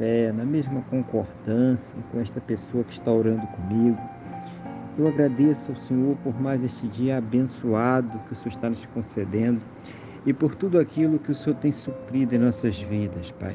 fé, na mesma concordância com esta pessoa que está orando comigo. Eu agradeço ao Senhor por mais este dia abençoado que o Senhor está nos concedendo e por tudo aquilo que o Senhor tem suprido em nossas vidas, Pai.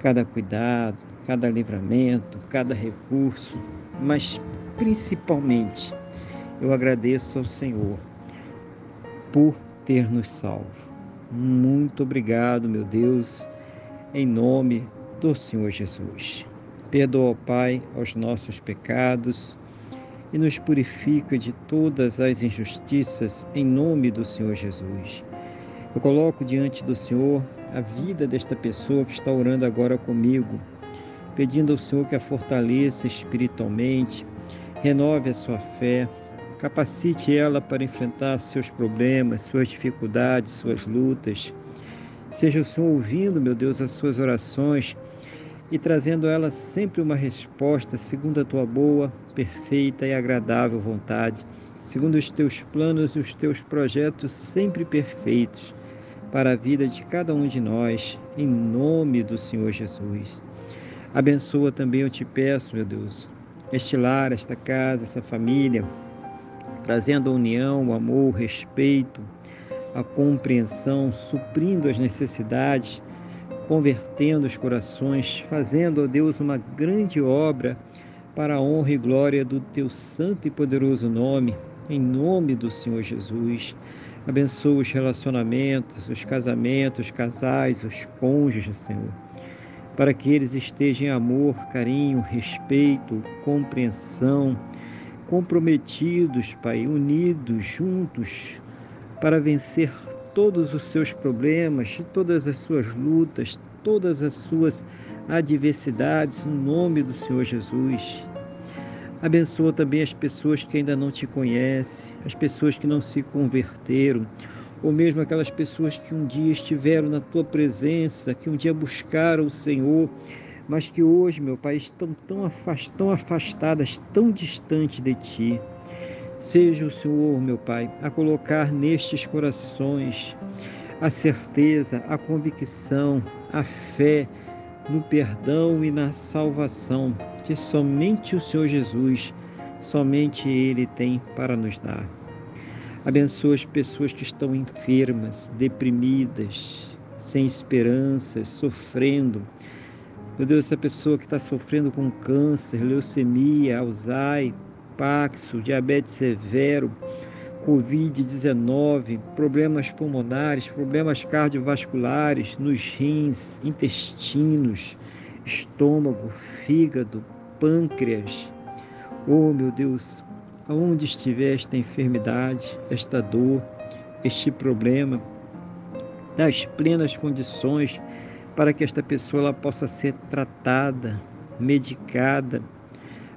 Cada cuidado, cada livramento, cada recurso, mas principalmente eu agradeço ao Senhor por ter nos salvo. Muito obrigado, meu Deus, em nome do Senhor Jesus. Perdoa, Pai, aos nossos pecados e nos purifica de todas as injustiças em nome do Senhor Jesus. Eu coloco diante do Senhor a vida desta pessoa que está orando agora comigo, pedindo ao Senhor que a fortaleça espiritualmente, renove a sua fé, capacite ela para enfrentar seus problemas, suas dificuldades, suas lutas. Seja o Senhor ouvindo, meu Deus, as suas orações e trazendo a ela sempre uma resposta segundo a tua boa, perfeita e agradável vontade, segundo os teus planos e os teus projetos sempre perfeitos para a vida de cada um de nós, em nome do Senhor Jesus. Abençoa também, eu te peço, meu Deus, este lar, esta casa, essa família, trazendo a união, o amor, o respeito, a compreensão, suprindo as necessidades convertendo os corações, fazendo, ó Deus, uma grande obra para a honra e glória do teu santo e poderoso nome, em nome do Senhor Jesus. Abençoa os relacionamentos, os casamentos, os casais, os cônjuges, Senhor, para que eles estejam em amor, carinho, respeito, compreensão, comprometidos, Pai, unidos, juntos, para vencer todos os seus problemas, todas as suas lutas, todas as suas adversidades, no nome do Senhor Jesus. Abençoa também as pessoas que ainda não te conhecem, as pessoas que não se converteram, ou mesmo aquelas pessoas que um dia estiveram na tua presença, que um dia buscaram o Senhor, mas que hoje, meu Pai, estão tão afastadas, tão distantes de ti. Seja o Senhor, meu Pai, a colocar nestes corações a certeza, a convicção, a fé no perdão e na salvação que somente o Senhor Jesus, somente Ele tem para nos dar. Abençoa as pessoas que estão enfermas, deprimidas, sem esperanças, sofrendo. Meu Deus, essa pessoa que está sofrendo com câncer, leucemia, Alzheimer, Paxo, diabetes severo, Covid-19, problemas pulmonares, problemas cardiovasculares nos rins, intestinos, estômago, fígado, pâncreas. Oh, meu Deus, aonde estiver esta enfermidade, esta dor, este problema, das plenas condições para que esta pessoa ela possa ser tratada, medicada,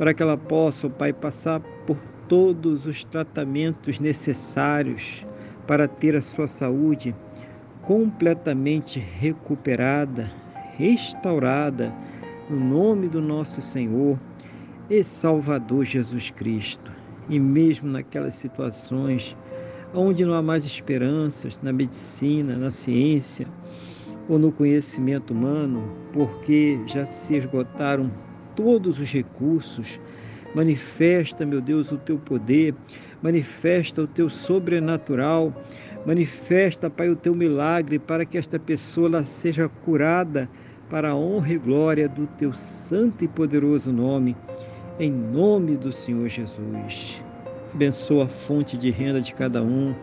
para que ela possa, oh Pai, passar por todos os tratamentos necessários para ter a sua saúde completamente recuperada, restaurada, no nome do nosso Senhor e Salvador Jesus Cristo. E mesmo naquelas situações onde não há mais esperanças na medicina, na ciência ou no conhecimento humano, porque já se esgotaram todos os recursos. Manifesta, meu Deus, o teu poder, manifesta o teu sobrenatural, manifesta, Pai, o teu milagre para que esta pessoa seja curada para a honra e glória do teu santo e poderoso nome, em nome do Senhor Jesus. Abençoa a fonte de renda de cada um,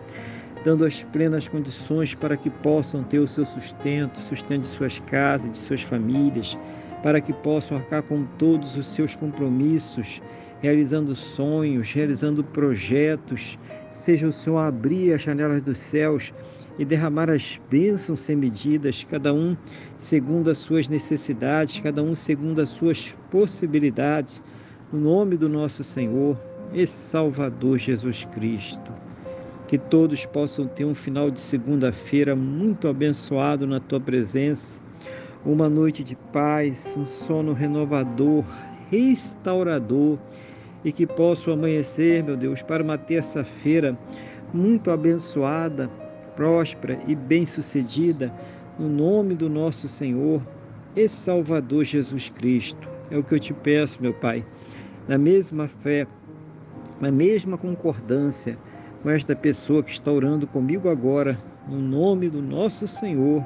dando as plenas condições para que possam ter o seu sustento, sustento de suas casas, de suas famílias, para que possam arcar com todos os seus compromissos, realizando sonhos, realizando projetos. Seja o Senhor abrir as janelas dos céus e derramar as bênçãos sem medidas, cada um segundo as suas necessidades, cada um segundo as suas possibilidades, no nome do nosso Senhor e Salvador Jesus Cristo. Que todos possam ter um final de segunda-feira muito abençoado na tua presença, uma noite de paz, um sono renovador, restaurador e que possam amanhecer, meu Deus, para uma terça-feira muito abençoada, próspera e bem-sucedida, no nome do nosso Senhor e Salvador Jesus Cristo. É o que eu te peço, meu Pai, na mesma fé, na mesma concordância com esta pessoa que está orando comigo agora, no nome do nosso Senhor